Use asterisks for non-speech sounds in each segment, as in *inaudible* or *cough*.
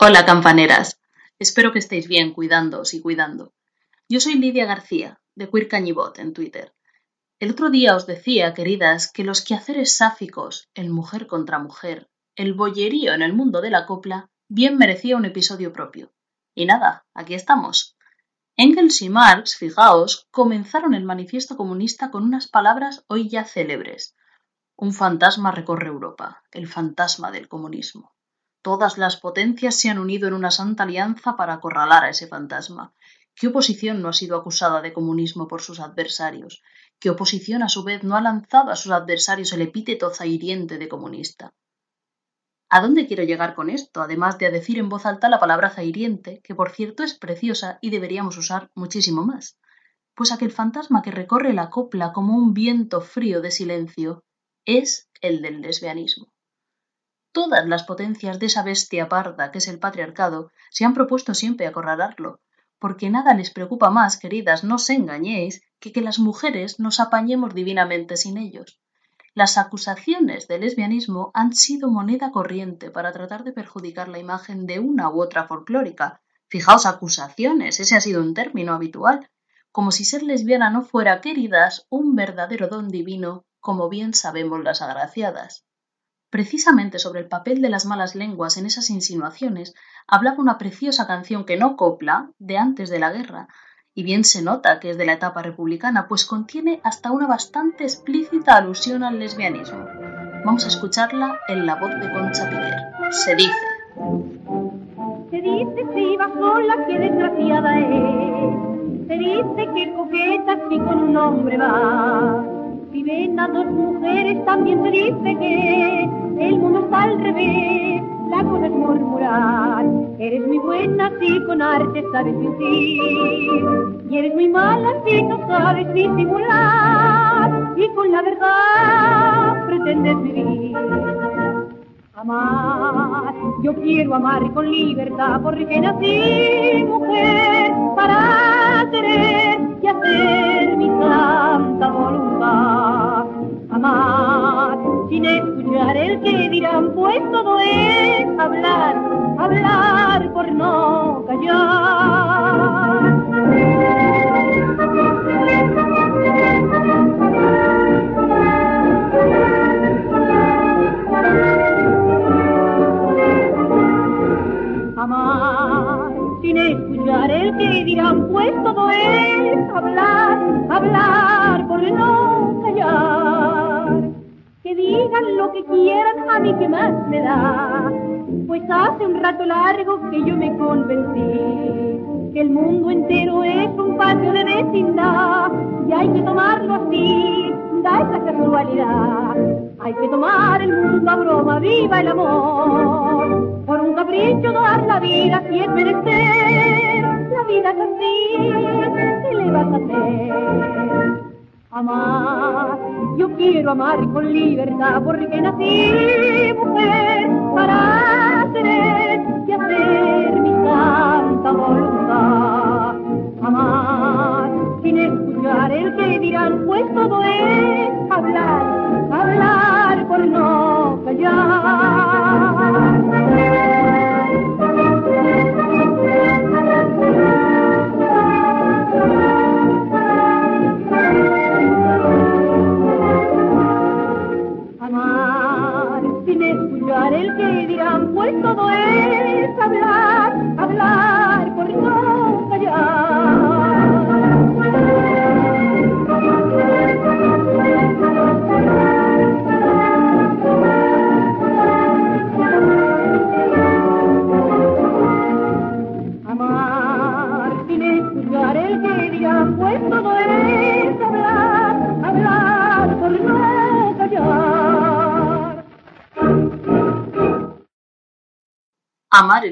Hola, campaneras. Espero que estéis bien cuidándoos y cuidando. Yo soy Lidia García, de Queer Cañibot en Twitter. El otro día os decía, queridas, que los quehaceres sáficos, el mujer contra mujer, el bollerío en el mundo de la copla, bien merecía un episodio propio. Y nada, aquí estamos. Engels y Marx, fijaos, comenzaron el manifiesto comunista con unas palabras hoy ya célebres. Un fantasma recorre Europa, el fantasma del comunismo. Todas las potencias se han unido en una santa alianza para acorralar a ese fantasma. ¿Qué oposición no ha sido acusada de comunismo por sus adversarios? ¿Qué oposición a su vez no ha lanzado a sus adversarios el epíteto zahiriente de comunista? ¿A dónde quiero llegar con esto? Además de a decir en voz alta la palabra zahiriente, que por cierto es preciosa y deberíamos usar muchísimo más. Pues aquel fantasma que recorre la copla como un viento frío de silencio es el del lesbianismo. Todas las potencias de esa bestia parda que es el patriarcado se han propuesto siempre acorralarlo, porque nada les preocupa más, queridas, no os engañéis, que que las mujeres nos apañemos divinamente sin ellos. Las acusaciones de lesbianismo han sido moneda corriente para tratar de perjudicar la imagen de una u otra folclórica. Fijaos, acusaciones, ese ha sido un término habitual, como si ser lesbiana no fuera, queridas, un verdadero don divino, como bien sabemos las agraciadas. Precisamente sobre el papel de las malas lenguas en esas insinuaciones hablaba una preciosa canción que no copla, de antes de la guerra, y bien se nota que es de la etapa republicana, pues contiene hasta una bastante explícita alusión al lesbianismo. Vamos a escucharla en la voz de Concha Piquer. Se dice. Se dice que iba sola, que desgraciada es. Se dice que coqueta si con un hombre va si ven a dos mujeres también se dice que el mundo está al revés. La cosa es murmurar. Eres muy buena si con arte sabes mentir. Y eres muy mala si no sabes disimular. Y con la verdad pretendes vivir. Amar, yo quiero amar con libertad porque nací mujer para tener y hacer el que dirán, pues todo es hablar, hablar por no callar. amar sin escuchar el que dirán, pues todo es hablar, hablar por no digan lo que quieran, a mí que más me da, pues hace un rato largo que yo me convencí que el mundo entero es un patio de vecindad y hay que tomarlo así, da esa casualidad. Hay que tomar el mundo a broma, viva el amor por un capricho dar la vida si es merecer. La vida es así, ¿qué le vas a hacer? Amar, yo quiero amar con libertad porque nací mujer para tener y hacer mi santa voluntad. Amar sin escuchar el que dirán, pues todo es hablar, hablar por no callar.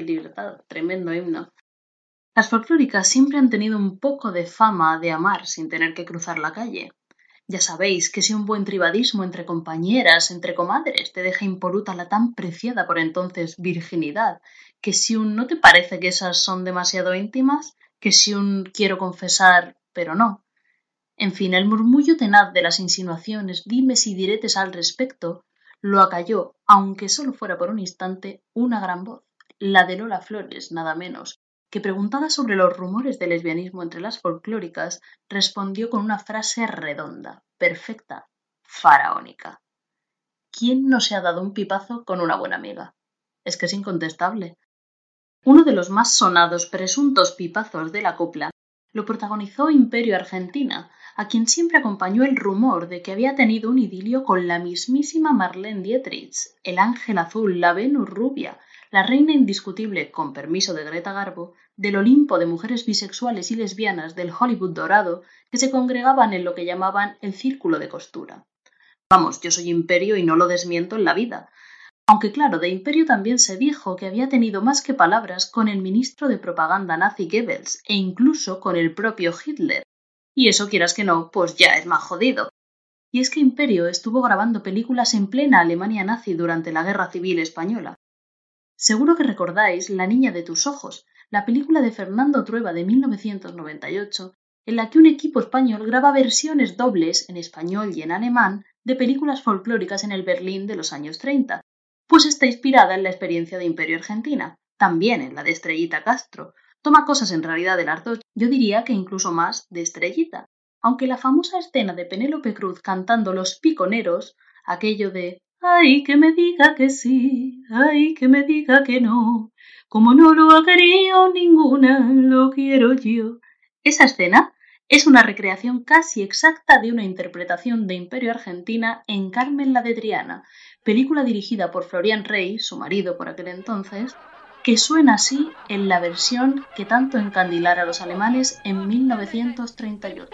Libertad, tremendo himno. Las folclóricas siempre han tenido un poco de fama de amar sin tener que cruzar la calle. Ya sabéis que si un buen tribadismo entre compañeras, entre comadres, te deja impoluta la tan preciada por entonces virginidad, que si un no te parece que esas son demasiado íntimas, que si un quiero confesar, pero no. En fin, el murmullo tenaz de las insinuaciones, dimes y diretes al respecto, lo acalló, aunque solo fuera por un instante, una gran voz la de Lola Flores, nada menos, que preguntada sobre los rumores de lesbianismo entre las folclóricas, respondió con una frase redonda, perfecta, faraónica. ¿Quién no se ha dado un pipazo con una buena amiga? Es que es incontestable. Uno de los más sonados presuntos pipazos de la copla lo protagonizó Imperio Argentina, a quien siempre acompañó el rumor de que había tenido un idilio con la mismísima Marlene Dietrich, el ángel azul, la Venus rubia, la reina indiscutible, con permiso de Greta Garbo, del Olimpo de mujeres bisexuales y lesbianas del Hollywood dorado que se congregaban en lo que llamaban el círculo de costura. Vamos, yo soy imperio y no lo desmiento en la vida. Aunque claro, de imperio también se dijo que había tenido más que palabras con el ministro de propaganda nazi Goebbels e incluso con el propio Hitler. Y eso quieras que no, pues ya es más jodido. Y es que Imperio estuvo grabando películas en plena Alemania nazi durante la Guerra Civil Española. Seguro que recordáis La niña de tus ojos, la película de Fernando Trueba de 1998, en la que un equipo español graba versiones dobles en español y en alemán de películas folclóricas en el Berlín de los años 30, pues está inspirada en la experiencia de Imperio Argentina, también en la de Estrellita Castro. Toma cosas en realidad de las dos, yo diría que incluso más de Estrellita, aunque la famosa escena de Penélope Cruz cantando Los Piconeros, aquello de Ay, que me diga que sí, ay, que me diga que no. Como no lo ha querido ninguna, lo quiero yo. Esa escena es una recreación casi exacta de una interpretación de Imperio Argentina en Carmen la de Triana, película dirigida por Florian Rey, su marido por aquel entonces, que suena así en la versión que tanto encandilara a los alemanes en 1938.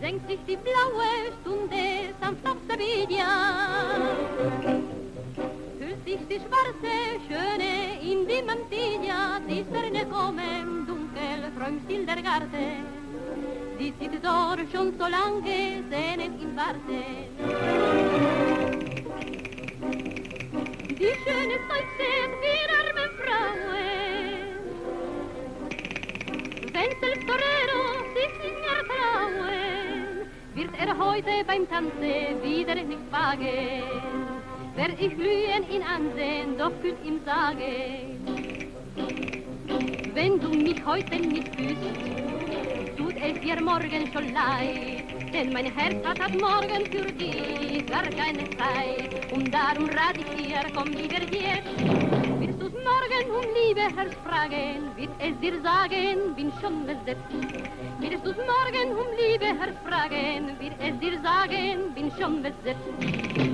Senkt sich die blaue Stunde sanft auf Sevilla. Sich die schwarze Schöne in die Mantilla, die Sterne kommen dunkel vom Stil der Garten. Sie sitzt dort schon so lange, sehnen im Warten. Die schöne Seufzen wir arme Frauen, wenn selbst Torero sich nicht ertrauen, wird er heute beim Tanze wieder nicht wagen. Wer ich glühen ihn ansehen, doch könnt ihm sagen, wenn du mich heute nicht küsst, tut es dir morgen schon leid. Denn mein Herz hat ab morgen für dich gar keine Zeit. Und darum rat ich dir, komm lieber jetzt. Wirst du's morgen um Liebe Herz fragen, wird es dir sagen, bin schon besetzt. Wirst du's morgen um Liebe Herz fragen, wird es dir sagen, bin schon besetzt.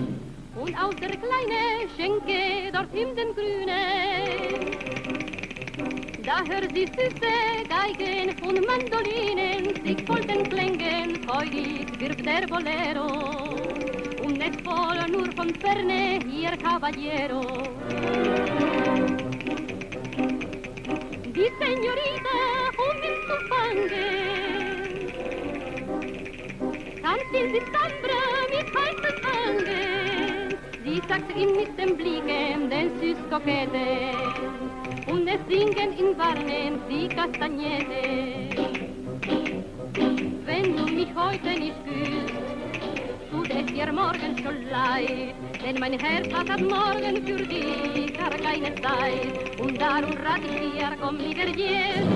Und aus der kleine Schenke dort in den Grünen, da hört sie süße Geigen und Mandolinen, sich voll den Klängen freudig wirft der Bolero. Und es voll nur von Ferne hier Caballero. Die Señorita, um ihn zu fangen, in die sagt ihm mit dem Blicken, den süß Kokette, und es singen in Warnen die Kastagnette. Wenn du mich heute nicht küsst, tut es dir morgen schon leid, denn mein Herz hat ab morgen für dich gar keine Zeit. Und darum rat ich dir, komm lieber jetzt,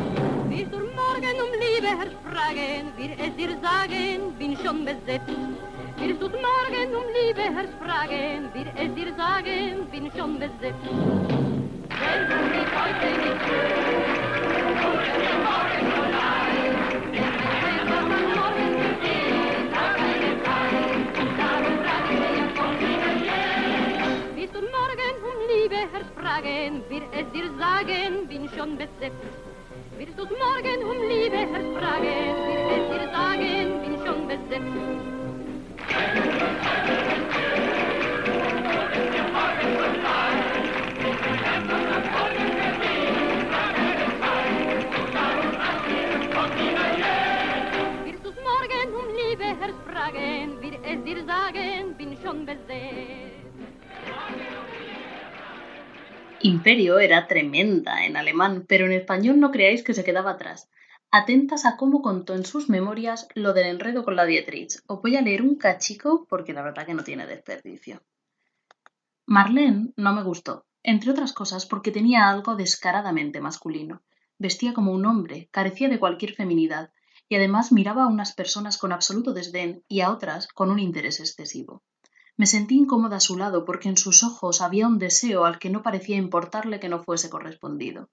willst du morgen um Liebe Herr fragen, wird es dir sagen, bin schon besetzt. Ihr tut morgen um Liebe herfragen, wir es dir sagen, bin schon besetzt. Wenn du mich heute nicht hörst, und wenn der Morgen schon rein, ist mir schwer, was man keine Zeit, und darum fragen wir von dir jetzt. Wir tut morgen um Liebe herfragen, wir es dir sagen, bin schon besetzt. Wir tut morgen um Liebe herfragen, wir es dir sagen, bin schon besetzt. Imperio era tremenda en alemán, pero en español no creáis que se quedaba atrás. Atentas a cómo contó en sus memorias lo del enredo con la Dietrich. Os voy a leer un cachico porque la verdad que no tiene desperdicio. Marlene no me gustó, entre otras cosas porque tenía algo descaradamente masculino. Vestía como un hombre, carecía de cualquier feminidad, y además miraba a unas personas con absoluto desdén y a otras con un interés excesivo. Me sentí incómoda a su lado porque en sus ojos había un deseo al que no parecía importarle que no fuese correspondido.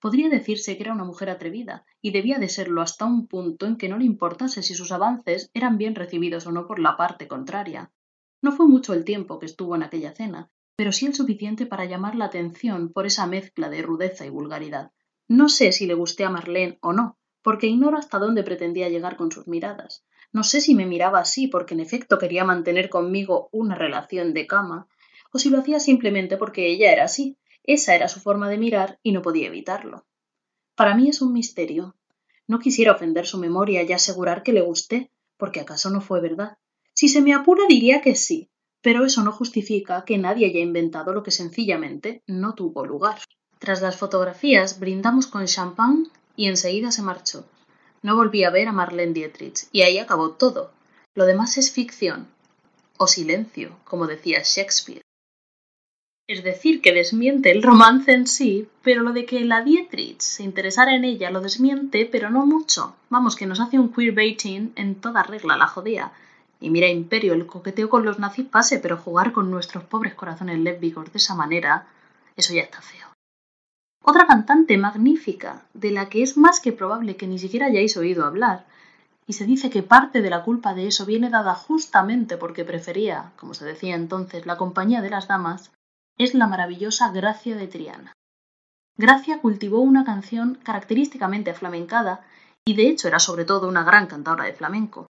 Podría decirse que era una mujer atrevida, y debía de serlo hasta un punto en que no le importase si sus avances eran bien recibidos o no por la parte contraria. No fue mucho el tiempo que estuvo en aquella cena, pero sí el suficiente para llamar la atención por esa mezcla de rudeza y vulgaridad. No sé si le gusté a Marlene o no, porque ignoro hasta dónde pretendía llegar con sus miradas. No sé si me miraba así porque en efecto quería mantener conmigo una relación de cama, o si lo hacía simplemente porque ella era así, esa era su forma de mirar y no podía evitarlo. Para mí es un misterio. No quisiera ofender su memoria y asegurar que le gusté, porque acaso no fue verdad. Si se me apura diría que sí, pero eso no justifica que nadie haya inventado lo que sencillamente no tuvo lugar. Tras las fotografías brindamos con champán y enseguida se marchó. No volví a ver a Marlene Dietrich, y ahí acabó todo. Lo demás es ficción, o silencio, como decía Shakespeare. Es decir, que desmiente el romance en sí, pero lo de que la Dietrich se interesara en ella lo desmiente, pero no mucho. Vamos, que nos hace un queerbaiting en toda regla, la jodía. Y mira, Imperio, el coqueteo con los nazis pase, pero jugar con nuestros pobres corazones lésbicos de esa manera, eso ya está feo. Otra cantante magnífica, de la que es más que probable que ni siquiera hayáis oído hablar, y se dice que parte de la culpa de eso viene dada justamente porque prefería, como se decía entonces, la compañía de las damas, es la maravillosa Gracia de Triana. Gracia cultivó una canción característicamente aflamencada y de hecho era sobre todo una gran cantadora de flamenco.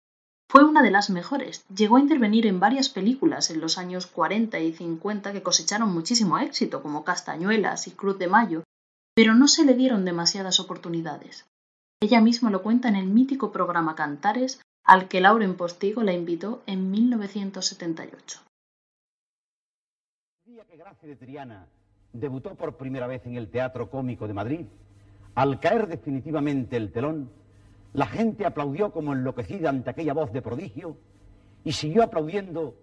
Fue una de las mejores, llegó a intervenir en varias películas en los años 40 y 50 que cosecharon muchísimo éxito, como Castañuelas y Cruz de Mayo, pero no se le dieron demasiadas oportunidades. Ella misma lo cuenta en el mítico programa Cantares al que Lauren Postigo la invitó en 1978. Día que Gracia de Triana debutó por primera vez en el Teatro Cómico de Madrid, al caer definitivamente el telón, la gente aplaudió como enloquecida ante aquella voz de prodigio y siguió aplaudiendo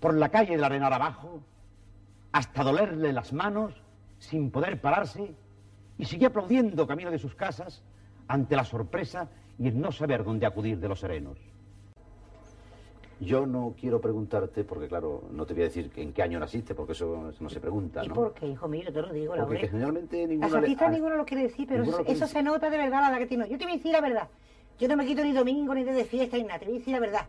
por la calle de la Arenal abajo hasta dolerle las manos sin poder pararse y siguió aplaudiendo camino de sus casas ante la sorpresa y el no saber dónde acudir de los serenos. Yo no quiero preguntarte, porque claro, no te voy a decir en qué año naciste, porque eso, no se pregunta, ¿Y ¿no? por qué, hijo mío? Yo te lo digo, la Porque generalmente ninguna... Las le- artistas ah, ninguno lo quiere decir, pero ninguno eso se nota de verdad la edad que tiene. Yo te voy a decir la verdad. Yo no me quito ni domingo ni de fiesta ni nada. Te voy a decir la verdad.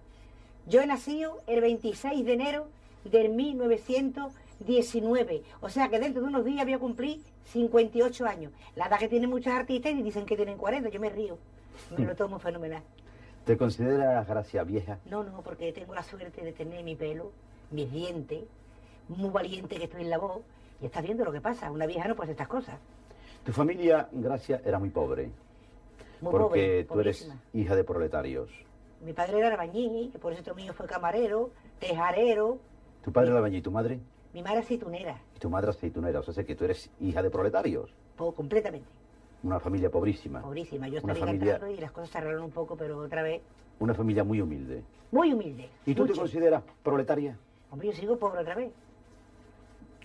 Yo he nacido el 26 de enero del 1919. O sea que dentro de unos días voy a cumplir 58 años. La edad que tienen muchos artistas y dicen que tienen 40. Yo me río. Me lo *laughs* tomo fenomenal. ¿Te consideras, Gracia, vieja? No, no, porque tengo la suerte de tener mi pelo, mis dientes, muy valiente que estoy en la voz. Y estás viendo lo que pasa. Una vieja no puede hacer estas cosas. Tu familia, Gracia, era muy pobre, Muy porque pobre, tú eres hija de proletarios. Mi padre era albañil, por eso otro mío fue camarero, tejarero. Tu padre era albañil y tu madre, Mi madre aceitunera, y tu madre aceitunera. O sea, que tú eres hija de proletarios. po- completamente, Una familia pobrísima. pobrísima. Yo Una estaba familia- cantando y las cosas se arreglaron un poco, pero otra vez, Una familia muy humilde. muy humilde. ¿Y tú te consideras proletaria? Hombre, yo sigo pobre otra vez.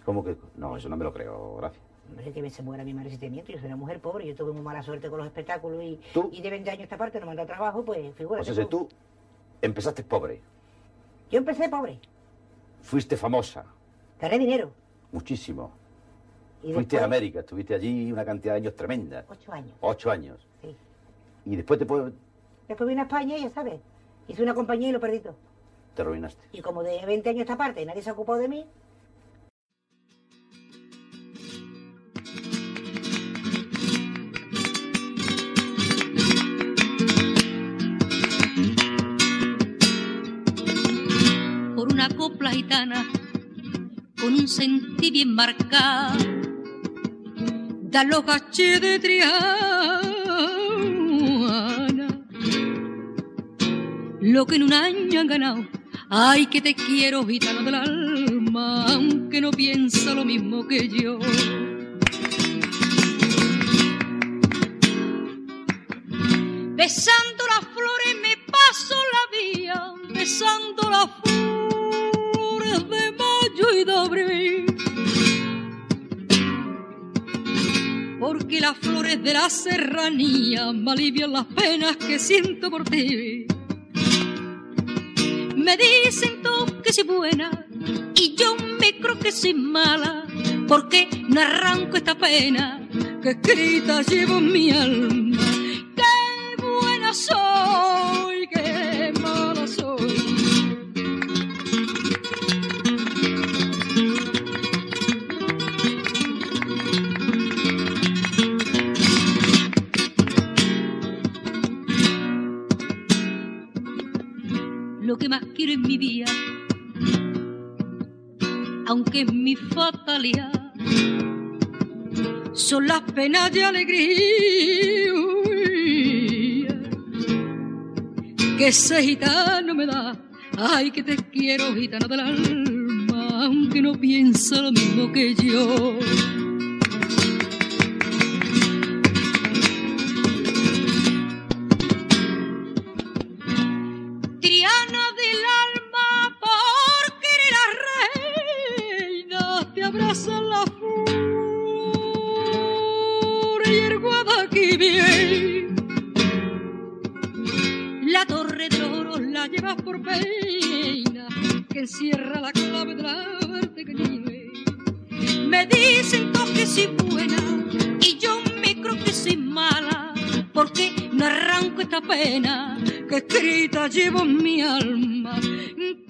¿Cómo que? No, eso no me lo creo, Gracia. Hombre, que se muera mi madre si te miento. Yo soy una mujer pobre, yo tuve muy mala suerte con los espectáculos y, ¿Tú? y de 20 años esta parte no me han dado trabajo, pues figúrate. O sea, si tú empezaste pobre, Yo empecé pobre, fuiste famosa, gané dinero. muchísimo. Y Fuiste a América, estuviste allí una cantidad de años tremenda. Ocho años, Ocho años. sí. Y después te, puedo- Después vine a España y ya sabes, hice una compañía y lo perdí todo. te arruinaste. Y como de 20 años esta parte nadie se ha ocupado de mí, por una copla gitana con un sentí bien marcado. Da los de Triana, lo que en un año han ganado Ay, que te quiero, gitano del alma, aunque no piensa lo mismo que yo. Besando las flores me paso la vía, besando las flores de la serranía me alivian las penas que siento por ti. Me dicen tú que soy buena y yo me creo que soy mala, porque no arranco esta pena que escrita llevo en mi alma. Lo que más quiero en mi vida, aunque es mi fatalidad, son las penas de alegría que ese gitano me da. Ay, que te quiero, gitano del alma, aunque no piensa lo mismo que yo. Encierra la clave de la que vive. Me dicen todos que soy buena y yo me creo que soy mala, porque no arranco esta pena que escrita llevo en mi alma. Qué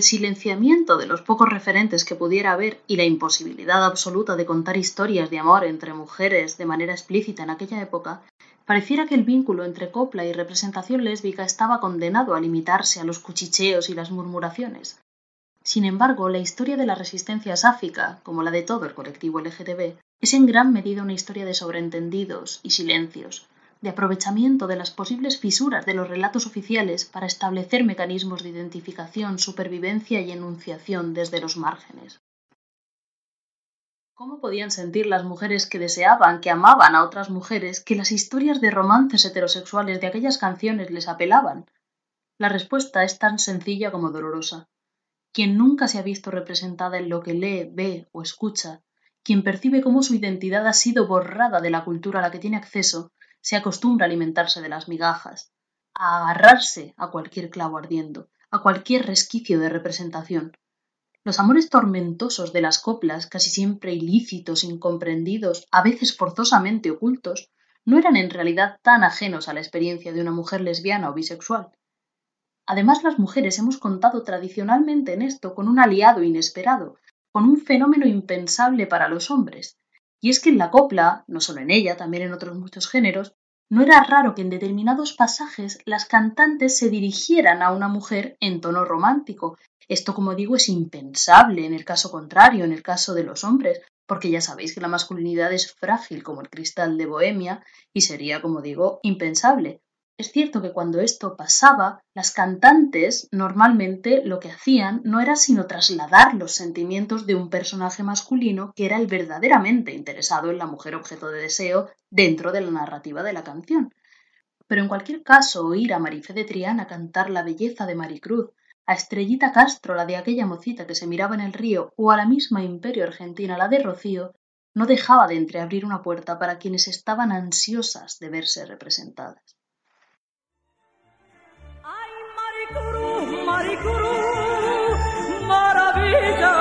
el silenciamiento de los pocos referentes que pudiera haber y la imposibilidad absoluta de contar historias de amor entre mujeres de manera explícita en aquella época, pareciera que el vínculo entre copla y representación lésbica estaba condenado a limitarse a los cuchicheos y las murmuraciones. Sin embargo, la historia de la resistencia sáfica, como la de todo el colectivo LGTB, es en gran medida una historia de sobreentendidos y silencios, de aprovechamiento de las posibles fisuras de los relatos oficiales para establecer mecanismos de identificación, supervivencia y enunciación desde los márgenes. ¿Cómo podían sentir las mujeres que deseaban, que amaban a otras mujeres, que las historias de romances heterosexuales de aquellas canciones les apelaban? La respuesta es tan sencilla como dolorosa. Quien nunca se ha visto representada en lo que lee, ve o escucha, quien percibe cómo su identidad ha sido borrada de la cultura a la que tiene acceso, se acostumbra a alimentarse de las migajas, a agarrarse a cualquier clavo ardiendo, a cualquier resquicio de representación. Los amores tormentosos de las coplas, casi siempre ilícitos, incomprendidos, a veces forzosamente ocultos, no eran en realidad tan ajenos a la experiencia de una mujer lesbiana o bisexual. Además, las mujeres hemos contado tradicionalmente en esto con un aliado inesperado, con un fenómeno impensable para los hombres, y es que en la copla, no solo en ella, también en otros muchos géneros, no era raro que en determinados pasajes las cantantes se dirigieran a una mujer en tono romántico. Esto, como digo, es impensable en el caso contrario, en el caso de los hombres, porque ya sabéis que la masculinidad es frágil como el cristal de Bohemia y sería, como digo, impensable. Es cierto que cuando esto pasaba, las cantantes normalmente lo que hacían no era sino trasladar los sentimientos de un personaje masculino que era el verdaderamente interesado en la mujer objeto de deseo dentro de la narrativa de la canción. Pero en cualquier caso, oír a Marifé de Triana cantar la belleza de Maricruz, a Estrellita Castro la de aquella mocita que se miraba en el río, o a la misma Imperio Argentina la de Rocío, no dejaba de entreabrir una puerta para quienes estaban ansiosas de verse representadas. Maricruz, maravilla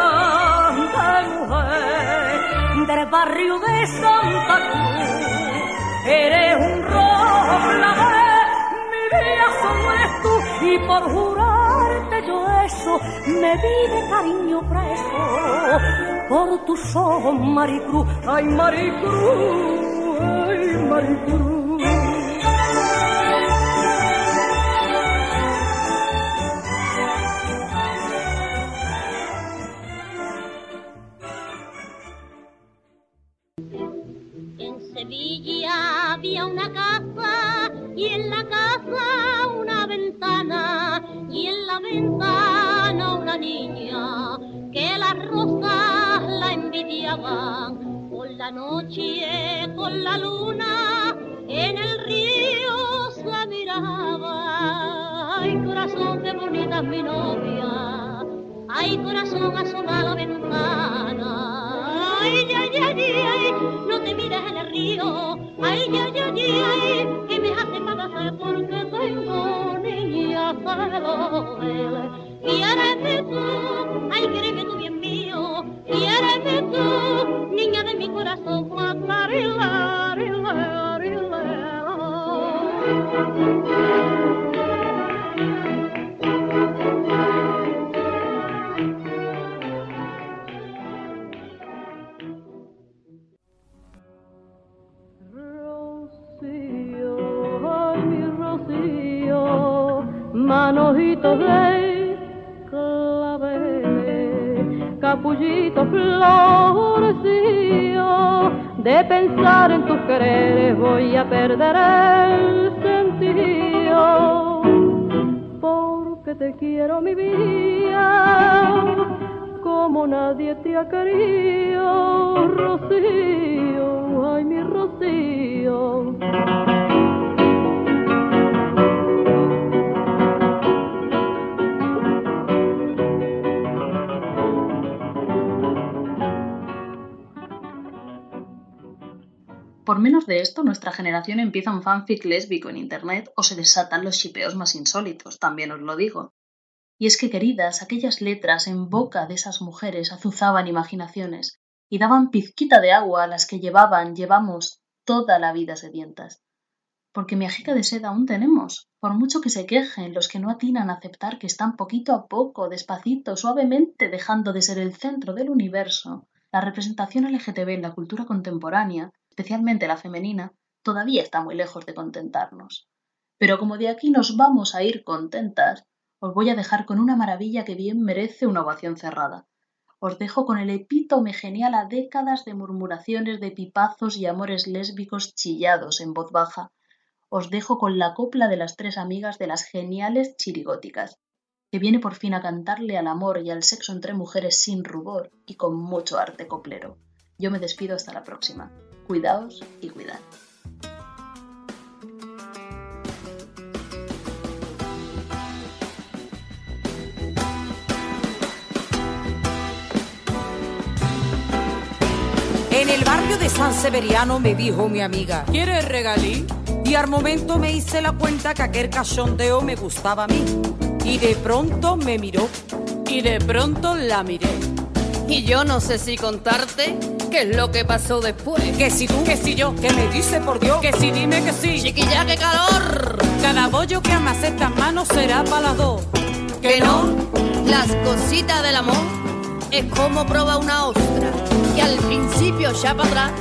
mujer del barrio de Santa Cruz. Eres un roble, mi vida solo eres tú y por jurarte yo eso me de cariño preso por tus ojos, Maricruz, ay Maricruz, ay Maricruz. Sevilla había una casa y en la casa una ventana y en la ventana una niña que las rosas la envidiaban. Por la noche con la luna en el río se miraba. Ay corazón qué bonita es mi novia. Ay corazón asoma la ventana ay ay ay ay no te mires en el río. Ay ay ay ay que me hace padecer porque tengo niña celos Quiéreme tú, ay, quiéreme tú bien mío, quiéreme tú, niña de mi corazón, Rocío, voy a Menos de esto, nuestra generación empieza un fanfic lésbico en internet o se desatan los shipeos más insólitos, también os lo digo. Y es que, queridas, aquellas letras en boca de esas mujeres azuzaban imaginaciones y daban pizquita de agua a las que llevaban, llevamos toda la vida sedientas. Porque miajica de seda aún tenemos, por mucho que se quejen los que no atinan a aceptar que están poquito a poco, despacito, suavemente dejando de ser el centro del universo, la representación LGTB en la cultura contemporánea, especialmente la femenina, todavía está muy lejos de contentarnos. Pero como de aquí nos vamos a ir contentas, os voy a dejar con una maravilla que bien merece una ovación cerrada. Os dejo con el epítome genial a décadas de murmuraciones de pipazos y amores lésbicos chillados en voz baja. Os dejo con la copla de las tres amigas de las geniales chirigóticas, que viene por fin a cantarle al amor y al sexo entre mujeres sin rubor y con mucho arte coplero. Yo me despido hasta la próxima. Cuidaos y cuidad. En el barrio de San Severiano me dijo mi amiga, ¿quieres regalí? Y al momento me hice la cuenta que aquel cachondeo me gustaba a mí. Y de pronto me miró. Y de pronto la miré. Y yo no sé si contarte qué es lo que pasó después. Que si tú, que si yo, que me dice por Dios, Que si dime que sí. Chiquilla, qué calor. cada bollo que amase estas manos será para las dos. Que no, las cositas del amor es como proba una ostra. Que al principio ya para atrás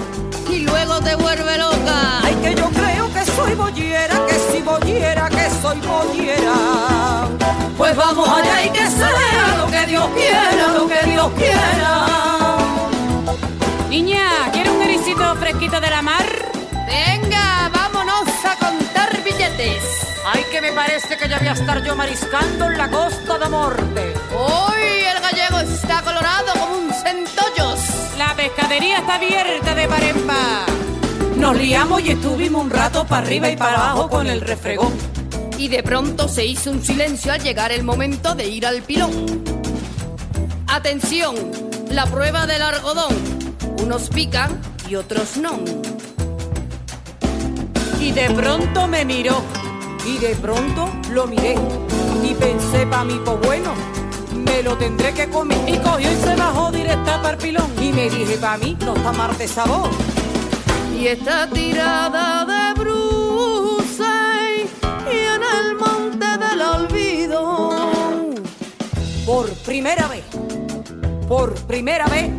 y luego te vuelve loca. Ay, que yo creo que soy bollera, que si bollera, que soy bollera. Pues vamos allá y que sea lo que Dios quiera, lo que Dios quiera. Niña, ¿quieres un ericito fresquito de la mar? Venga, vámonos a contar billetes. Ay, que me parece que ya voy a estar yo mariscando en la costa de Morte. Hoy el gallego está colorado como un centollos. La pescadería está abierta de par en par. Nos liamos y estuvimos un rato para arriba y para abajo con el refregón. Y de pronto se hizo un silencio al llegar el momento de ir al pilón. Atención, la prueba del algodón. Unos pican y otros no. Y de pronto me miró. Y de pronto lo miré. Y pensé pa' mí, pues bueno, me lo tendré que comer. Y cogió y se bajó directa para el pilón. Y me dije, pa' mí no está mar de sabor. Y está tirada de bruces y en el monte del olvido. Por primera vez, por primera vez,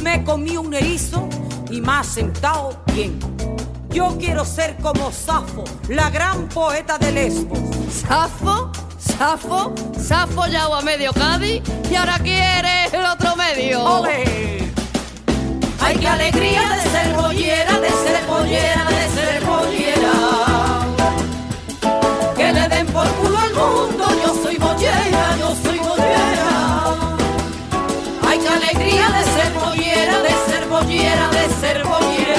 me comí un erizo y me ha sentado bien. Yo quiero ser como Safo, la gran poeta de Lesbos. Safo, Safo, Safo ya a medio Cádiz y ahora quiere el otro medio. ¡Ole! Ay, qué alegría de ser pollera, de ser pollera, de ser pollera. Que le den por culo al mundo, yo soy pollera, yo soy pollera. Ay, qué alegría de ser pollera, de ser pollera, de ser pollera.